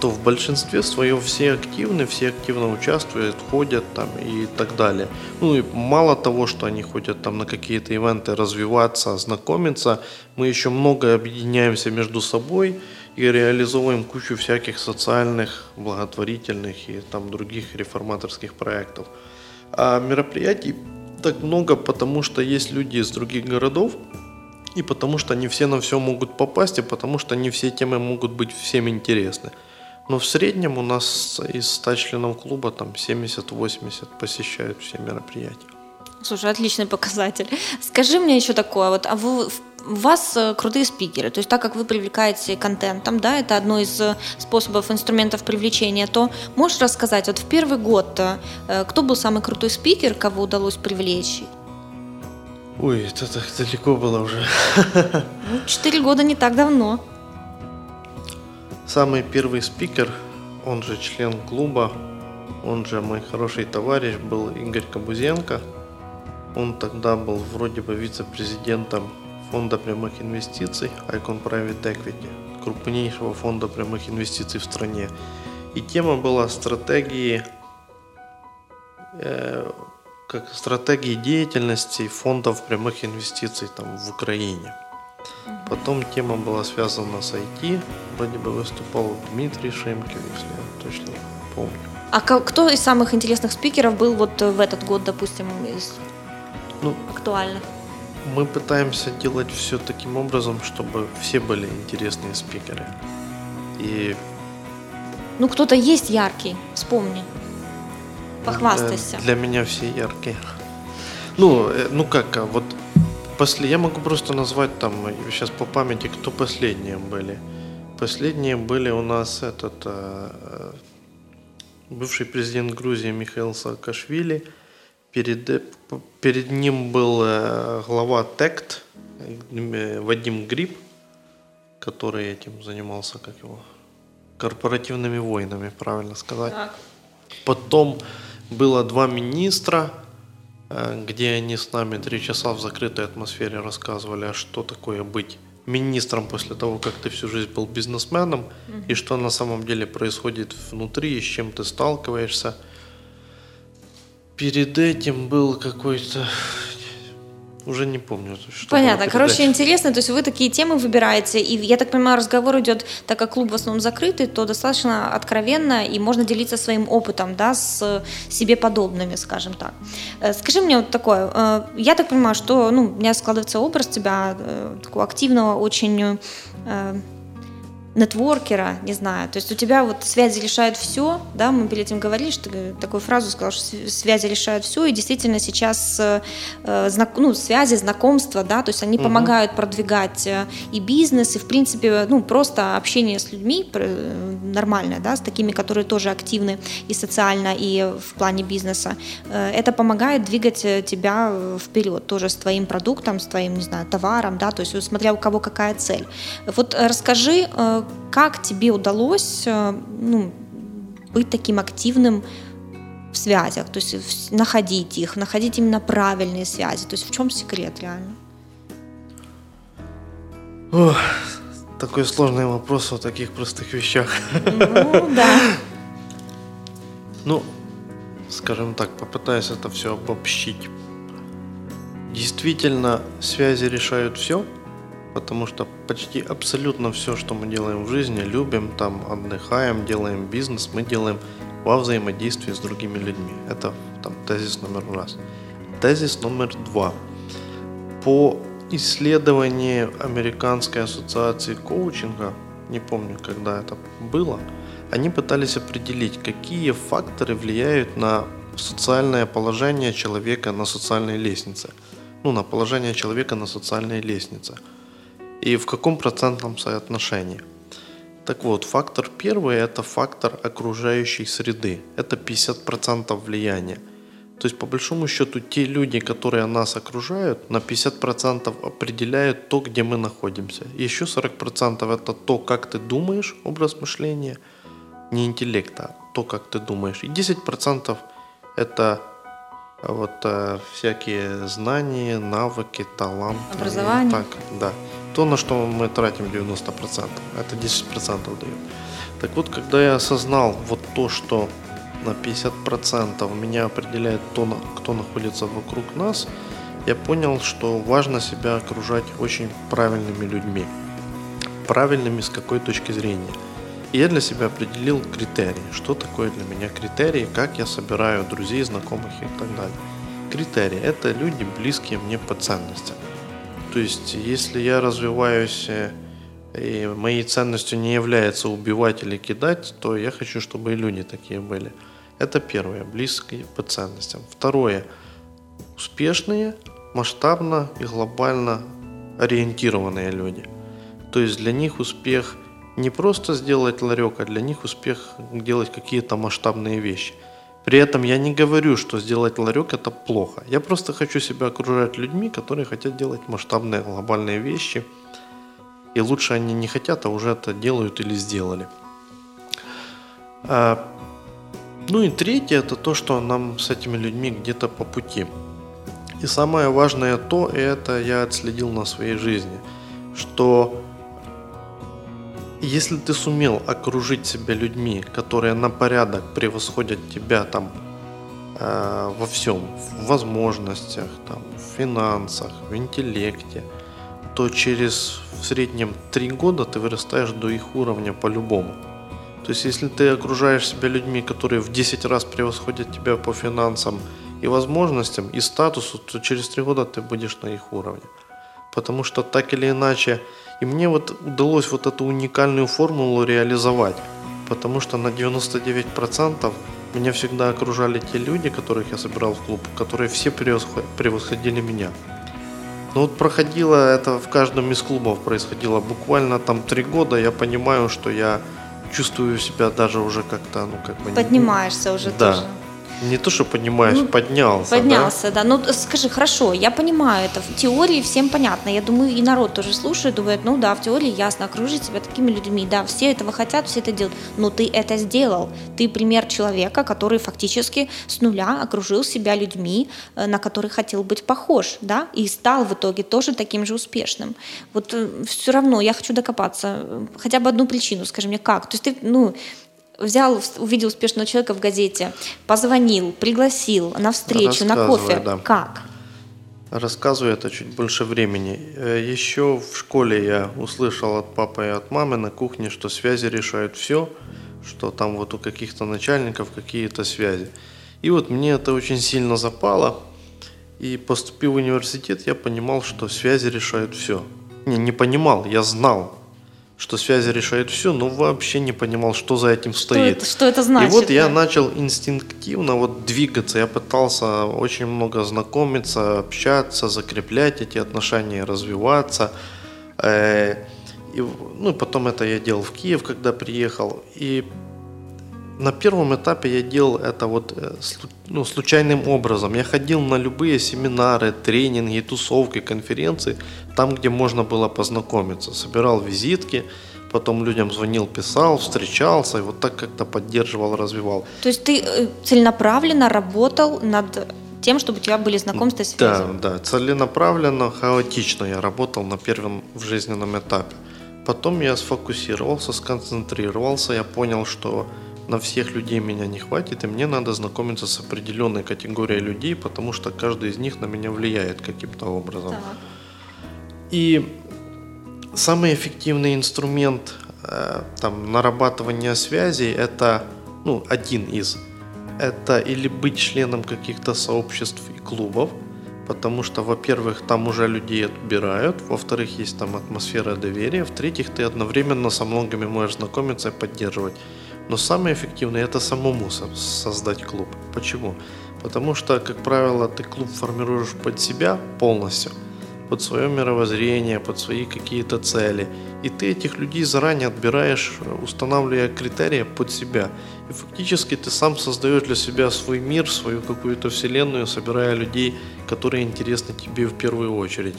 то в большинстве своем все активны, все активно участвуют, ходят там и так далее. Ну и мало того, что они ходят там на какие-то ивенты развиваться, знакомиться, мы еще много объединяемся между собой и реализовываем кучу всяких социальных, благотворительных и там других реформаторских проектов. А мероприятий так много, потому что есть люди из других городов, и потому что не все на все могут попасть, и потому что не все темы могут быть всем интересны. Но в среднем у нас из 100 членов клуба там 70-80 посещают все мероприятия. Слушай, отличный показатель. Скажи мне еще такое, вот, а вы, у вас э, крутые спикеры, то есть так как вы привлекаете контентом, да, это одно из э, способов, инструментов привлечения, то можешь рассказать, вот в первый год э, кто был самый крутой спикер, кого удалось привлечь? Ой, это так далеко было уже. Ну, четыре года не так давно. Самый первый спикер, он же член клуба, он же мой хороший товарищ, был Игорь Кабузенко. Он тогда был вроде бы вице-президентом фонда прямых инвестиций Icon Private Equity, крупнейшего фонда прямых инвестиций в стране. И тема была стратегии, э, как стратегии деятельности фондов прямых инвестиций там, в Украине. Потом тема была связана с IT. Вроде бы выступал Дмитрий Шемкин, если я точно помню. А кто из самых интересных спикеров был вот в этот год, допустим, из ну, актуальных? Мы пытаемся делать все таким образом, чтобы все были интересные спикеры. И... Ну, кто-то есть яркий, вспомни. Похвастайся. Для, для меня все яркие. Ну, э, ну как, а вот После, я могу просто назвать там сейчас по памяти, кто последние были. Последние были у нас этот э, бывший президент Грузии Михаил Саакашвили Перед, перед ним был э, глава ТЭКТ э, Вадим Гриб, который этим занимался, как его, корпоративными войнами, правильно сказать. Так. Потом было два министра, э, где они с нами три часа в закрытой атмосфере рассказывали, а что такое быть министром после того, как ты всю жизнь был бизнесменом, угу. и что на самом деле происходит внутри, и с чем ты сталкиваешься. Перед этим был какой-то уже не помню. Что Понятно. Короче, интересно. То есть вы такие темы выбираете, и я так понимаю, разговор идет, так как клуб в основном закрытый, то достаточно откровенно, и можно делиться своим опытом, да, с себе подобными, скажем так. Э, скажи мне вот такое. Э, я так понимаю, что, ну, у меня складывается образ тебя э, такого активного, очень нетворкера, не знаю. То есть у тебя вот связи решают все, да, мы перед этим говорили, что такую фразу сказал, что связи решают все, и действительно сейчас э, знак, ну, связи, знакомства, да, то есть они угу. помогают продвигать э, и бизнес, и в принципе, ну, просто общение с людьми э, нормальное, да, с такими, которые тоже активны и социально, и в плане бизнеса. Э, это помогает двигать э, тебя вперед, тоже с твоим продуктом, с твоим, не знаю, товаром, да, то есть смотря у кого какая цель. Вот расскажи, как тебе удалось э, ну, быть таким активным в связях, то есть находить их, находить именно правильные связи? То есть в чем секрет реально? Ох, такой сложный вопрос о таких простых вещах. Ну, да. Ну, скажем так, попытаюсь это все обобщить. Действительно, связи решают все – потому что почти абсолютно все, что мы делаем в жизни, любим, там отдыхаем, делаем бизнес, мы делаем во взаимодействии с другими людьми. Это там, тезис номер раз. Тезис номер два. По исследованию Американской ассоциации коучинга, не помню, когда это было, они пытались определить, какие факторы влияют на социальное положение человека на социальной лестнице. Ну, на положение человека на социальной лестнице – и в каком процентном соотношении. Так вот, фактор первый – это фактор окружающей среды. Это 50% влияния. То есть, по большому счету, те люди, которые нас окружают, на 50% определяют то, где мы находимся. Еще 40% это то, как ты думаешь, образ мышления, не интеллекта, а то, как ты думаешь. И 10% это вот э, всякие знания, навыки, таланты. Образование. Так, да то, на что мы тратим 90%. Это 10% дает. Так вот, когда я осознал вот то, что на 50% меня определяет то, кто находится вокруг нас, я понял, что важно себя окружать очень правильными людьми. Правильными с какой точки зрения. И я для себя определил критерии. Что такое для меня критерии, как я собираю друзей, знакомых и так далее. Критерии – это люди, близкие мне по ценностям. То есть, если я развиваюсь, э, и моей ценностью не является убивать или кидать, то я хочу, чтобы и люди такие были. Это первое, близкие по ценностям. Второе, успешные, масштабно и глобально ориентированные люди. То есть для них успех не просто сделать ларек, а для них успех делать какие-то масштабные вещи – при этом я не говорю, что сделать ларек это плохо. Я просто хочу себя окружать людьми, которые хотят делать масштабные глобальные вещи. И лучше они не хотят, а уже это делают или сделали. А, ну и третье, это то, что нам с этими людьми где-то по пути. И самое важное то, и это я отследил на своей жизни, что если ты сумел окружить себя людьми, которые на порядок превосходят тебя там э, во всем, в возможностях, там, в финансах, в интеллекте, то через в среднем три года ты вырастаешь до их уровня по-любому. То есть если ты окружаешь себя людьми, которые в 10 раз превосходят тебя по финансам и возможностям, и статусу, то через три года ты будешь на их уровне. Потому что так или иначе и мне вот удалось вот эту уникальную формулу реализовать, потому что на 99% меня всегда окружали те люди, которых я собирал в клуб, которые все превосходили меня. Но вот проходило это в каждом из клубов происходило буквально там три года, я понимаю, что я чувствую себя даже уже как-то, ну как бы... Поднимаешься уже да. тоже. Не то, что понимаешь, ну, поднялся. Поднялся, да? да. Ну, скажи, хорошо, я понимаю это. В теории всем понятно. Я думаю, и народ тоже слушает, думает, ну да, в теории ясно, окружить себя такими людьми. Да, все этого хотят, все это делают. Но ты это сделал. Ты пример человека, который фактически с нуля окружил себя людьми, э, на которых хотел быть похож, да, и стал в итоге тоже таким же успешным. Вот э, все равно я хочу докопаться. Хотя бы одну причину, скажи мне, как? То есть ты, ну, взял, увидел успешного человека в газете, позвонил, пригласил на встречу, на кофе. Да. Как? Рассказываю это чуть больше времени. Э, Еще в школе я услышал от папы и от мамы на кухне, что связи решают все, что там вот у каких-то начальников какие-то связи. И вот мне это очень сильно запало. И поступив в университет, я понимал, что связи решают все. Не, не понимал, я знал, что связи решают все, но вообще не понимал, что за этим что стоит. Это, что это значит? И вот да? я начал инстинктивно вот двигаться. Я пытался очень много знакомиться, общаться, закреплять эти отношения, развиваться. Э, и, ну, потом это я делал в Киев, когда приехал. И на первом этапе я делал это вот э, ну, случайным образом. Я ходил на любые семинары, тренинги, тусовки, конференции, там, где можно было познакомиться. Собирал визитки, потом людям звонил, писал, встречался, и вот так как-то поддерживал, развивал. То есть ты э, целенаправленно работал над тем, чтобы у тебя были знакомства, связи? Да, да, целенаправленно, хаотично я работал на первом в жизненном этапе. Потом я сфокусировался, сконцентрировался, я понял, что на всех людей меня не хватит, и мне надо знакомиться с определенной категорией людей, потому что каждый из них на меня влияет каким-то образом. Так. И самый эффективный инструмент э, там, нарабатывания связей это ну, один из. Это или быть членом каких-то сообществ и клубов, потому что, во-первых, там уже людей отбирают, во-вторых, есть там атмосфера доверия, в-третьих, ты одновременно со многими можешь знакомиться и поддерживать. Но самое эффективное это самому создать клуб. Почему? Потому что, как правило, ты клуб формируешь под себя полностью, под свое мировоззрение, под свои какие-то цели. И ты этих людей заранее отбираешь, устанавливая критерии под себя. И фактически ты сам создаешь для себя свой мир, свою какую-то вселенную, собирая людей, которые интересны тебе в первую очередь.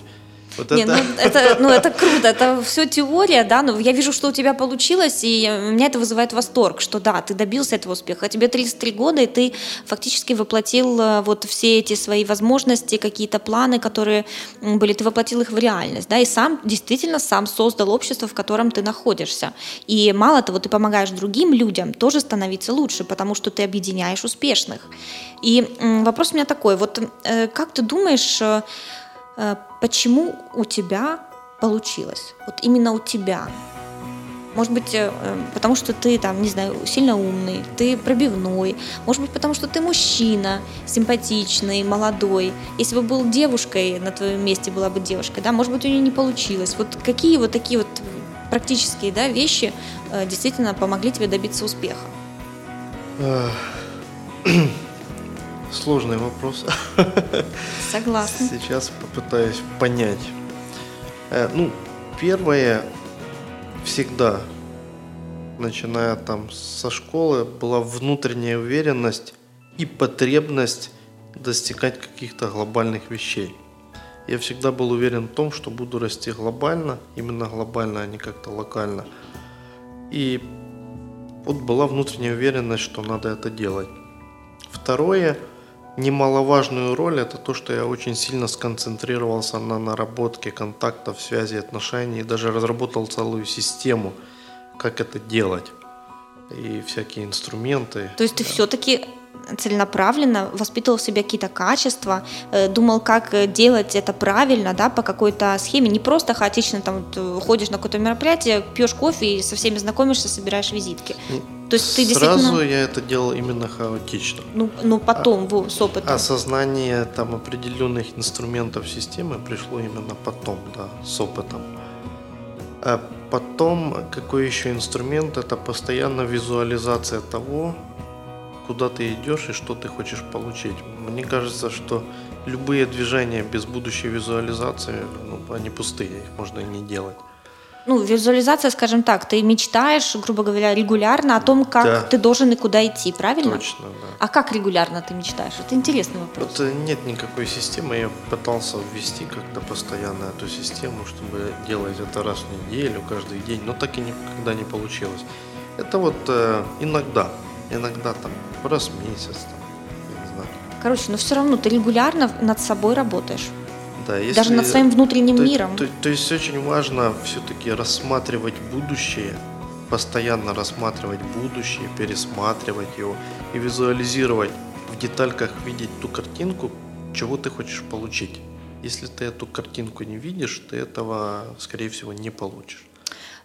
Вот Не, это... Ну, это, ну, это круто, это все теория, да, но я вижу, что у тебя получилось, и меня это вызывает восторг, что да, ты добился этого успеха. Тебе 33 года, и ты фактически воплотил э, вот все эти свои возможности, какие-то планы, которые были, ты воплотил их в реальность, да, и сам, действительно, сам создал общество, в котором ты находишься. И мало того, ты помогаешь другим людям тоже становиться лучше, потому что ты объединяешь успешных. И вопрос у меня такой, вот э, как ты думаешь, э, почему у тебя получилось? Вот именно у тебя. Может быть, э, потому что ты там, не знаю, сильно умный, ты пробивной. Может быть, потому что ты мужчина, симпатичный, молодой. Если бы был девушкой, на твоем месте была бы девушка, да, может быть, у нее не получилось. Вот какие вот такие вот практические да, вещи э, действительно помогли тебе добиться успеха? Сложный вопрос. Согласна. Сейчас попытаюсь понять. Э, ну, первое, всегда, начиная там со школы, была внутренняя уверенность и потребность достигать каких-то глобальных вещей. Я всегда был уверен в том, что буду расти глобально, именно глобально, а не как-то локально. И вот была внутренняя уверенность, что надо это делать. Второе – Немаловажную роль это то, что я очень сильно сконцентрировался на наработке контактов, связи, отношений, и даже разработал целую систему, как это делать, и всякие инструменты. То есть ты все-таки целенаправленно воспитывал в себе какие-то качества, э, думал, как э, делать это правильно, да, по какой-то схеме, не просто хаотично там э, ходишь на какое-то мероприятие, пьешь кофе и со всеми знакомишься, собираешь визитки. То есть ты Сразу действительно... я это делал именно хаотично. Ну, ну потом, а, с опытом. Осознание там определенных инструментов системы пришло именно потом, да, с опытом. А потом, какой еще инструмент, это постоянно визуализация того, куда ты идешь и что ты хочешь получить. Мне кажется, что любые движения без будущей визуализации, ну, они пустые, их можно и не делать. Ну, визуализация, скажем так, ты мечтаешь, грубо говоря, регулярно о том, как да. ты должен и куда идти, правильно? Точно, да. А как регулярно ты мечтаешь? Это интересный вопрос. Вот э, нет никакой системы. Я пытался ввести как-то постоянно эту систему, чтобы делать это раз в неделю, каждый день, но так и никогда не получилось. Это вот э, иногда, иногда там раз в месяц, там, я не знаю. Короче, но все равно ты регулярно над собой работаешь. Да, если, Даже над своим внутренним то, миром. То, то, то есть очень важно все-таки рассматривать будущее, постоянно рассматривать будущее, пересматривать его и визуализировать в детальках, видеть ту картинку, чего ты хочешь получить. Если ты эту картинку не видишь, ты этого, скорее всего, не получишь.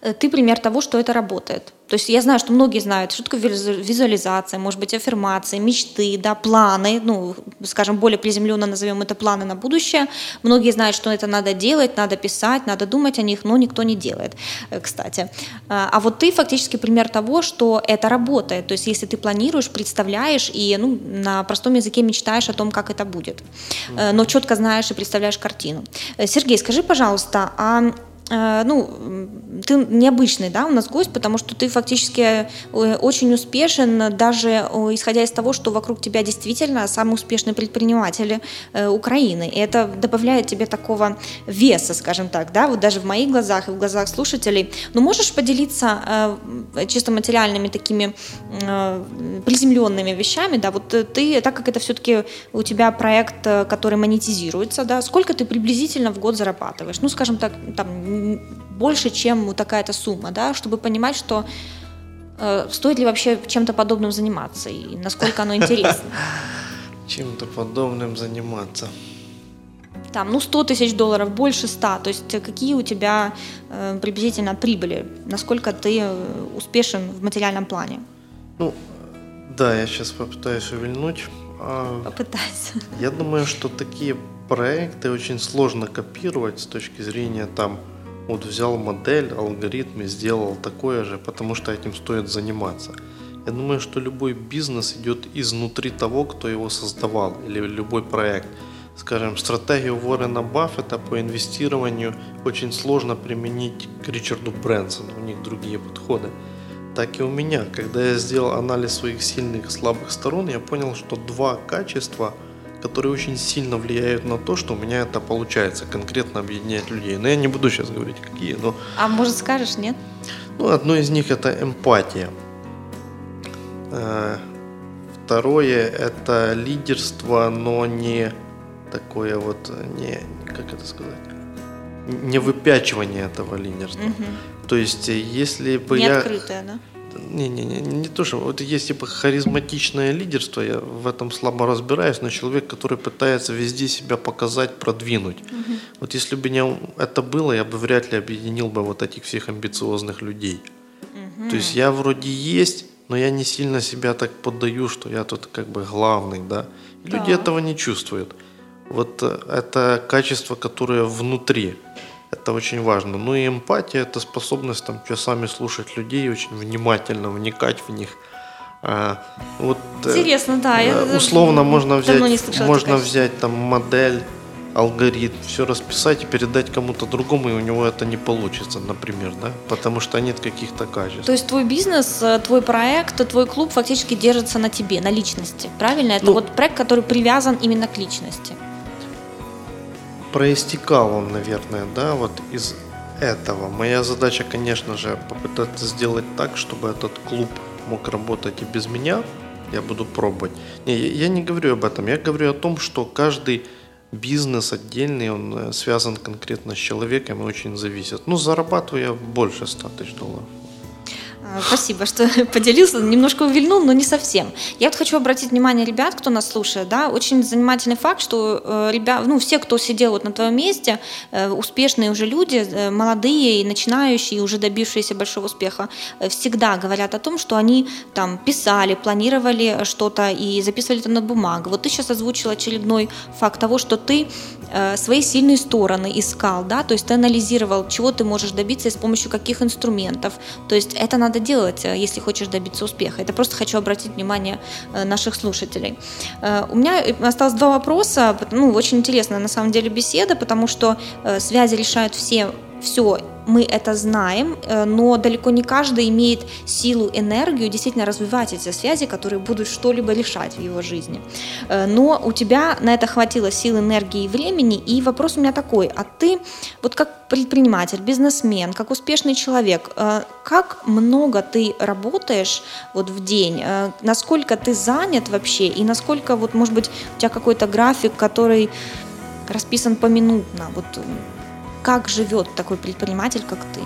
Э, ты пример того, что это работает. То есть я знаю, что многие знают, что такое визуализация, может быть, аффирмации, мечты, да, планы, ну, скажем, более приземленно назовем это планы на будущее. Многие знают, что это надо делать, надо писать, надо думать о них, но никто не делает, э, кстати. А, а вот ты фактически пример того, что это работает. То есть если ты планируешь, представляешь и ну, на простом языке мечтаешь о том, как это будет, э, но четко знаешь и представляешь картину. Сергей, скажи, пожалуйста, а Э, ну, ты необычный, да, у нас гость, потому что ты фактически э, очень успешен, даже исходя из того, что вокруг тебя действительно самые успешные предприниматели э, Украины. И это добавляет тебе такого веса, скажем так, да, вот даже в моих глазах и в глазах слушателей. Но можешь поделиться чисто материальными такими приземленными вещами, да, вот ты, так как это все-таки у тебя проект, который монетизируется, да, сколько ты приблизительно в год зарабатываешь? Ну, скажем так, там, больше, чем такая-то сумма, да, чтобы понимать, что э, стоит ли вообще чем-то подобным заниматься и насколько оно интересно. Чем-то подобным заниматься. Там, ну, 100 тысяч долларов, больше 100. То есть какие у тебя э, приблизительно прибыли? Насколько ты э, успешен в материальном плане? Ну, да, я сейчас попытаюсь увильнуть. А, Попытайся. Я думаю, что такие проекты очень сложно копировать с точки зрения там вот взял модель, алгоритм и сделал такое же, потому что этим стоит заниматься. Я думаю, что любой бизнес идет изнутри того, кто его создавал, или любой проект. Скажем, стратегию Уоррена Баффета по инвестированию очень сложно применить к Ричарду Брэнсону, у них другие подходы. Так и у меня, когда я сделал анализ своих сильных и слабых сторон, я понял, что два качества – которые очень сильно влияют на то, что у меня это получается, конкретно объединять людей. Но я не буду сейчас говорить, какие, но... А может скажешь, нет? Ну, одно из них это эмпатия. Э, второе это лидерство, но не такое вот, не, как это сказать, не выпячивание этого лидерства. Угу. То есть, если бы не я... Открытое, да? Не-не-не, не то, что вот есть типа харизматичное лидерство, я в этом слабо разбираюсь, но человек, который пытается везде себя показать, продвинуть. Угу. Вот если бы не это было, я бы вряд ли объединил бы вот этих всех амбициозных людей. Угу. То есть я вроде есть, но я не сильно себя так поддаю, что я тут как бы главный, да. И да. люди этого не чувствуют. Вот э, это качество, которое внутри. Это очень важно. Ну и эмпатия – это способность там часами слушать людей, очень внимательно вникать в них. А, вот, э, Интересно, да. Я условно можно взять, можно взять там модель, алгоритм, все расписать и передать кому-то другому, и у него это не получится, например, да, потому что нет каких-то качеств. То есть твой бизнес, э, твой проект, твой клуб фактически держится на тебе, на личности, правильно? Это ну, вот проект, который привязан именно к личности проистекал он, наверное, да, вот из этого. Моя задача, конечно же, попытаться сделать так, чтобы этот клуб мог работать и без меня. Я буду пробовать. Не, я не говорю об этом. Я говорю о том, что каждый бизнес отдельный, он э, связан конкретно с человеком и очень зависит. Ну, зарабатываю я больше 100 тысяч долларов. Э, спасибо, что поделился. Немножко увильнул, но не совсем. Я вот хочу обратить внимание ребят, кто нас слушает, да, очень занимательный факт, что э, ребят, ну, все, кто сидел вот на твоем месте, э, успешные уже люди, э, молодые и начинающие, уже добившиеся большого успеха, э, всегда говорят о том, что они там писали, планировали что-то и записывали это на бумагу. Вот ты сейчас озвучил очередной факт того, что ты э, свои сильные стороны искал, да, то есть ты анализировал, чего ты можешь добиться и с помощью каких инструментов. То есть это надо надо делать, э, если хочешь добиться успеха. Это просто хочу обратить внимание э, наших слушателей. Э, у меня осталось два вопроса. Ну, очень интересная на самом деле беседа, потому что связи решают все все мы это знаем, э, но далеко не каждый имеет силу, энергию действительно развивать эти связи, которые будут что-либо решать в его жизни. Э, но у тебя на это хватило сил, энергии и времени, и вопрос у меня такой, а ты вот как предприниматель, бизнесмен, как успешный человек, э, как много ты работаешь вот в день, насколько ты занят вообще, и насколько вот, может быть, у тебя какой-то график, который расписан поминутно, вот как живет такой предприниматель, как ты?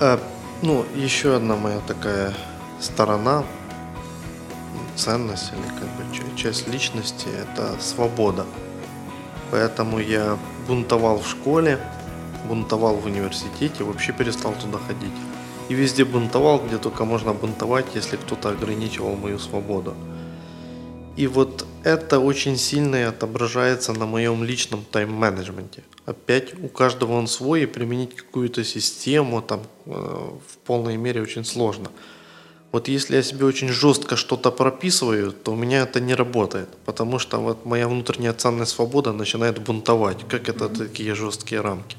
А, ну, еще одна моя такая сторона, ценность или как бы часть личности – это свобода. Поэтому я бунтовал в школе, бунтовал в университете, вообще перестал туда ходить. И везде бунтовал, где только можно бунтовать, если кто-то ограничивал мою свободу. И вот это очень сильно отображается на моем личном тайм-менеджменте. Опять у каждого он свой, и применить какую-то систему там э, в полной мере очень сложно. Вот если я себе очень жестко что-то прописываю, то у меня это не работает, потому что вот моя внутренняя ценная свобода начинает бунтовать. Как это такие жесткие рамки?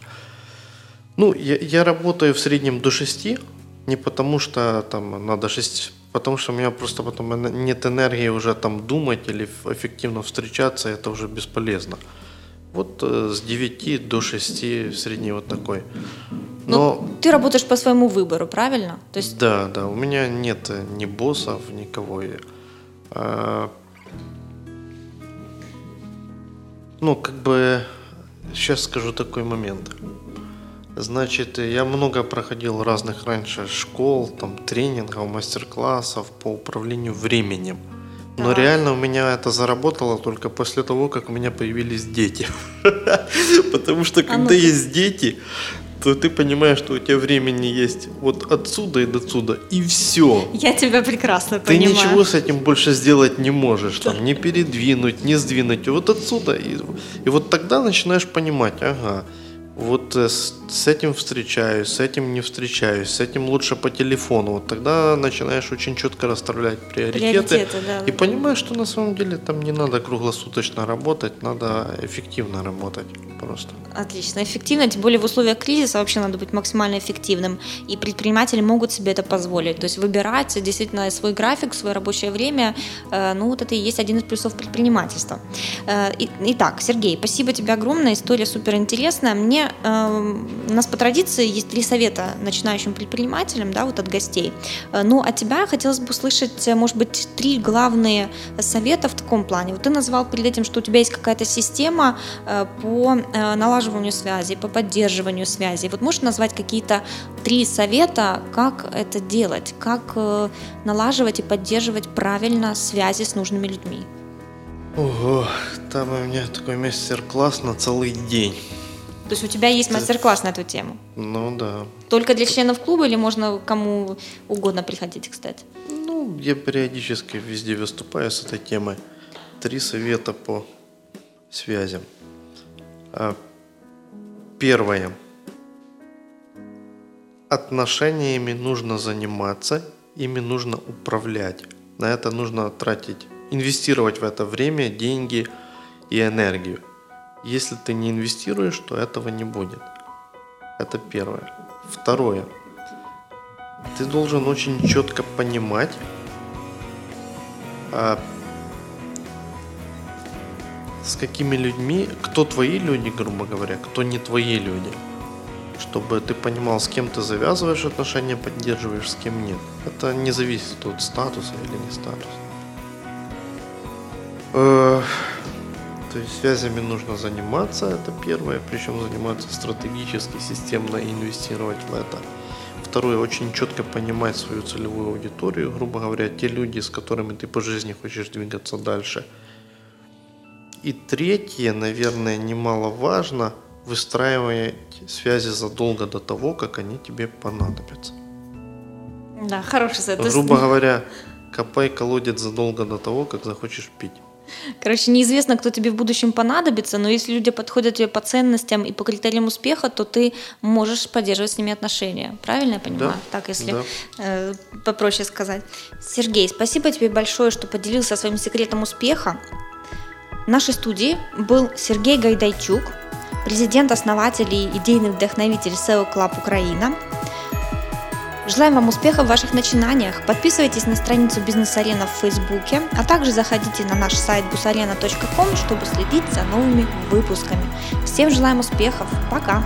Ну, я, я работаю в среднем до 6, не потому что там надо 6 потому что у меня просто потом нет энергии уже там думать или эффективно встречаться, это уже бесполезно. Вот э, с 9 до 6 средний вот такой. Но, Но ты работаешь по своему выбору, правильно? То есть... Да, да. У меня нет э, ни боссов, никого. А... Ну, как бы сейчас скажу такой момент. Значит, я много проходил разных раньше школ, там, тренингов, мастер-классов по управлению временем. Но так. реально у меня это заработало только после того, как у меня появились дети. Потому что а когда есть дети, то ты понимаешь, что у тебя времени есть вот отсюда и до отсюда, и все. Я тебя прекрасно ты понимаю. Ты ничего с этим больше сделать не можешь, там, не передвинуть, не сдвинуть, вот отсюда. И, и вот тогда начинаешь понимать, ага, вот э, с, с этим встречаюсь, с этим не встречаюсь, с этим лучше по телефону. Вот тогда начинаешь очень четко расставлять приоритеты, приоритеты да, и понимаешь, что на самом деле там не надо круглосуточно работать, надо эффективно работать просто. Отлично, эффективно, тем более в условиях кризиса вообще надо быть максимально эффективным, и предприниматели могут себе это позволить, то есть выбирать действительно свой график, свое рабочее время, э, ну вот это и есть один из плюсов предпринимательства. Э, итак, Сергей, спасибо тебе огромное, история супер интересная. Мне э, у нас по традиции есть три совета начинающим предпринимателям, да, вот от гостей. Ну, от тебя хотелось бы услышать, может быть, три главные совета в таком плане. Вот ты назвал перед этим, что у тебя есть какая-то система по Э, налаживанию связи, по поддерживанию связи. Вот можешь назвать какие-то три совета, как это делать, как э, налаживать и поддерживать правильно связи с нужными людьми? Ого, там у меня такой мастер-класс на целый день. То есть у тебя есть мастер-класс на эту тему? Ну да. Только для членов клуба или можно кому угодно приходить, кстати? Ну, я периодически везде выступаю с этой темой. Три совета по связям. А, первое. Отношениями нужно заниматься, ими нужно управлять. На это нужно тратить, инвестировать в это время, деньги и энергию. Если ты не инвестируешь, то этого не будет. Это первое. Второе. Ты должен очень четко понимать, а, с какими людьми, кто твои люди, грубо говоря, кто не твои люди. Чтобы ты понимал, с кем ты завязываешь отношения, поддерживаешь, с кем нет. Это не зависит от статуса или не статуса. То есть связями нужно заниматься, это первое, причем заниматься стратегически, системно и инвестировать в это. Второе, очень четко понимать свою целевую аудиторию, грубо говоря, те люди, с которыми ты по жизни хочешь двигаться дальше – и третье, наверное, немаловажно, выстраивать связи задолго до того, как они тебе понадобятся. Да, хороший совет. Грубо говоря, копай колодец задолго до того, как захочешь пить. Короче, неизвестно, кто тебе в будущем понадобится, но если люди подходят тебе по ценностям и по критериям успеха, то ты можешь поддерживать с ними отношения. Правильно я понимаю? Да, так, если да. э, попроще сказать. Сергей, спасибо тебе большое, что поделился своим секретом успеха. В нашей студии был Сергей Гайдайчук, президент, основатель и идейный вдохновитель SEO Club Украина. Желаем вам успехов в ваших начинаниях. Подписывайтесь на страницу Бизнес-арена в Фейсбуке, а также заходите на наш сайт busarena.com, чтобы следить за новыми выпусками. Всем желаем успехов. Пока!